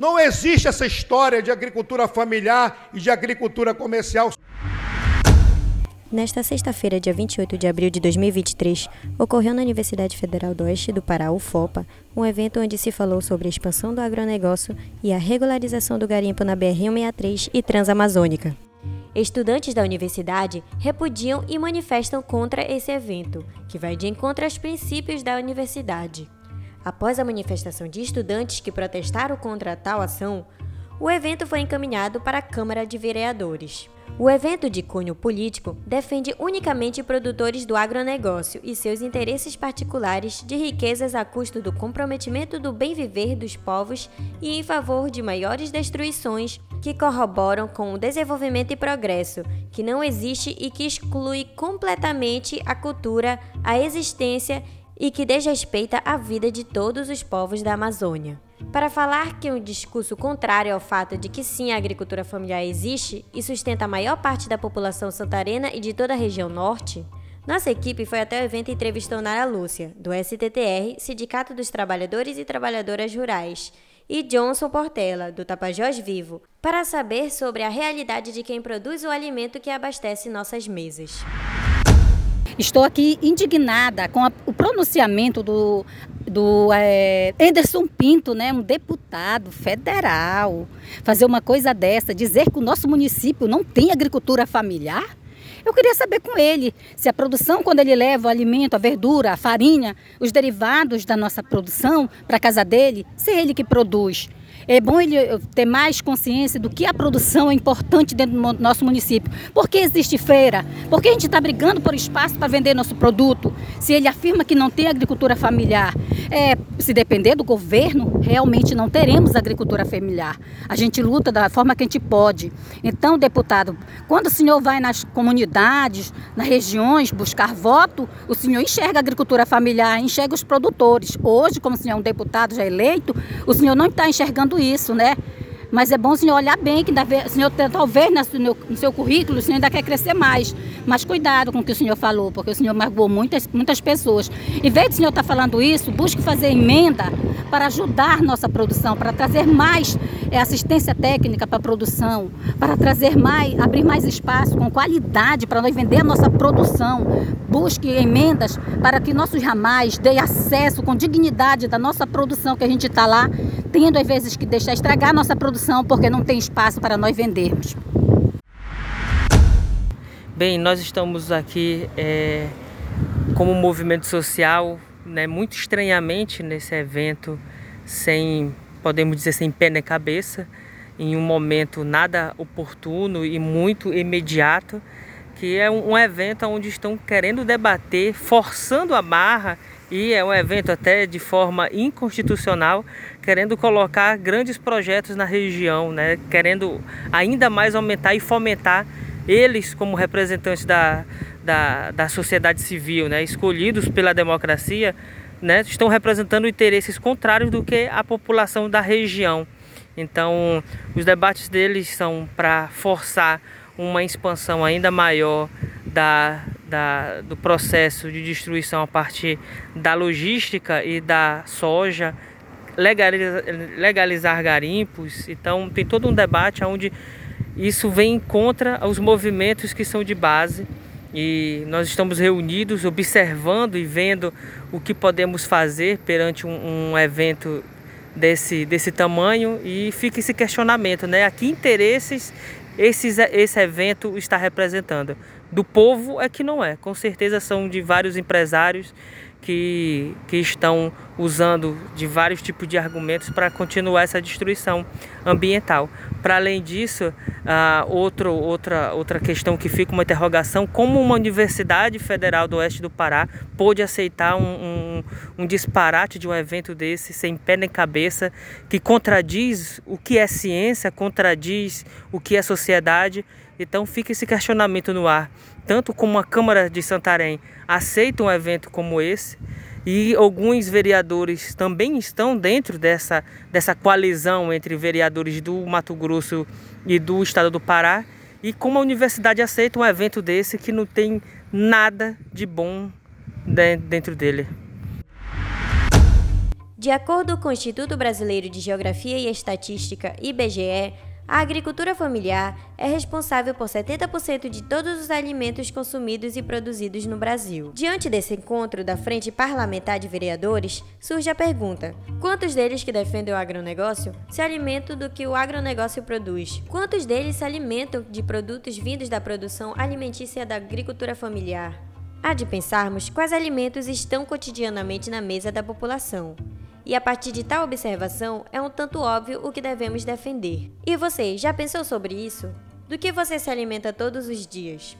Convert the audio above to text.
Não existe essa história de agricultura familiar e de agricultura comercial. Nesta sexta-feira, dia 28 de abril de 2023, ocorreu na Universidade Federal do Oeste do Pará, UFOPA, um evento onde se falou sobre a expansão do agronegócio e a regularização do garimpo na BR-163 e Transamazônica. Estudantes da universidade repudiam e manifestam contra esse evento, que vai de encontro aos princípios da universidade. Após a manifestação de estudantes que protestaram contra tal ação, o evento foi encaminhado para a Câmara de Vereadores. O evento de cunho político defende unicamente produtores do agronegócio e seus interesses particulares de riquezas a custo do comprometimento do bem viver dos povos e em favor de maiores destruições que corroboram com o desenvolvimento e progresso, que não existe e que exclui completamente a cultura, a existência e que desrespeita a vida de todos os povos da Amazônia. Para falar que um discurso contrário ao fato de que sim a agricultura familiar existe e sustenta a maior parte da população santarena e de toda a região norte, nossa equipe foi até o evento e entrevistou Nara Lúcia, do STTR, Sindicato dos Trabalhadores e Trabalhadoras Rurais, e Johnson Portela, do Tapajós Vivo, para saber sobre a realidade de quem produz o alimento que abastece nossas mesas. Estou aqui indignada com a, o pronunciamento do, do é, Anderson Pinto, né, um deputado federal, fazer uma coisa dessa, dizer que o nosso município não tem agricultura familiar. Eu queria saber com ele se a produção, quando ele leva o alimento, a verdura, a farinha, os derivados da nossa produção para a casa dele, se é ele que produz. É bom ele eh, ter mais consciência do que a produção é importante dentro do nosso município. Por que existe feira? Por que a gente está brigando por espaço para vender nosso produto? Se ele afirma que não tem agricultura familiar, é, se depender do governo, realmente não teremos agricultura familiar. A gente luta da forma que a gente pode. Então, deputado, quando o senhor vai nas comunidades, nas regiões buscar voto, o senhor enxerga a agricultura familiar, enxerga os produtores. Hoje, como o senhor é um deputado já eleito, o senhor não está enxergando isso, né? Mas é bom o senhor olhar bem, que o senhor talvez no seu currículo o senhor ainda quer crescer mais. Mas cuidado com o que o senhor falou, porque o senhor magoou muitas, muitas pessoas. Em vez o senhor estar tá falando isso, busque fazer emenda para ajudar nossa produção, para trazer mais é, assistência técnica para a produção, para trazer mais, abrir mais espaço com qualidade para nós vender a nossa produção. Busque emendas para que nossos ramais deem acesso com dignidade da nossa produção que a gente está lá, tendo às vezes que deixar estragar nossa produção produção porque não tem espaço para nós vendermos. Bem, nós estamos aqui é, como movimento social, né, muito estranhamente nesse evento, sem, podemos dizer, sem pé nem cabeça, em um momento nada oportuno e muito imediato, que é um, um evento onde estão querendo debater, forçando a barra e é um evento até de forma inconstitucional, querendo colocar grandes projetos na região, né? querendo ainda mais aumentar e fomentar eles como representantes da, da, da sociedade civil, né? escolhidos pela democracia, né? estão representando interesses contrários do que a população da região. Então, os debates deles são para forçar uma expansão ainda maior da, da, do processo de destruição a partir da logística e da soja, legalizar, legalizar garimpos. Então tem todo um debate onde isso vem contra os movimentos que são de base e nós estamos reunidos observando e vendo o que podemos fazer perante um, um evento desse, desse tamanho e fica esse questionamento, né? A que interesses esses, esse evento está representando? do povo é que não é. Com certeza são de vários empresários que, que estão usando de vários tipos de argumentos para continuar essa destruição ambiental. Para além disso, uh, outro, outra, outra questão que fica uma interrogação, como uma universidade federal do oeste do Pará pôde aceitar um, um, um disparate de um evento desse sem pé nem cabeça, que contradiz o que é ciência, contradiz o que é sociedade então fica esse questionamento no ar, tanto como a Câmara de Santarém aceita um evento como esse, e alguns vereadores também estão dentro dessa, dessa coalizão entre vereadores do Mato Grosso e do estado do Pará, e como a universidade aceita um evento desse que não tem nada de bom dentro dele. De acordo com o Instituto Brasileiro de Geografia e Estatística, IBGE, a agricultura familiar é responsável por 70% de todos os alimentos consumidos e produzidos no Brasil. Diante desse encontro da Frente Parlamentar de Vereadores, surge a pergunta: quantos deles que defendem o agronegócio se alimentam do que o agronegócio produz? Quantos deles se alimentam de produtos vindos da produção alimentícia da agricultura familiar? Há de pensarmos quais alimentos estão cotidianamente na mesa da população. E a partir de tal observação, é um tanto óbvio o que devemos defender. E você, já pensou sobre isso? Do que você se alimenta todos os dias?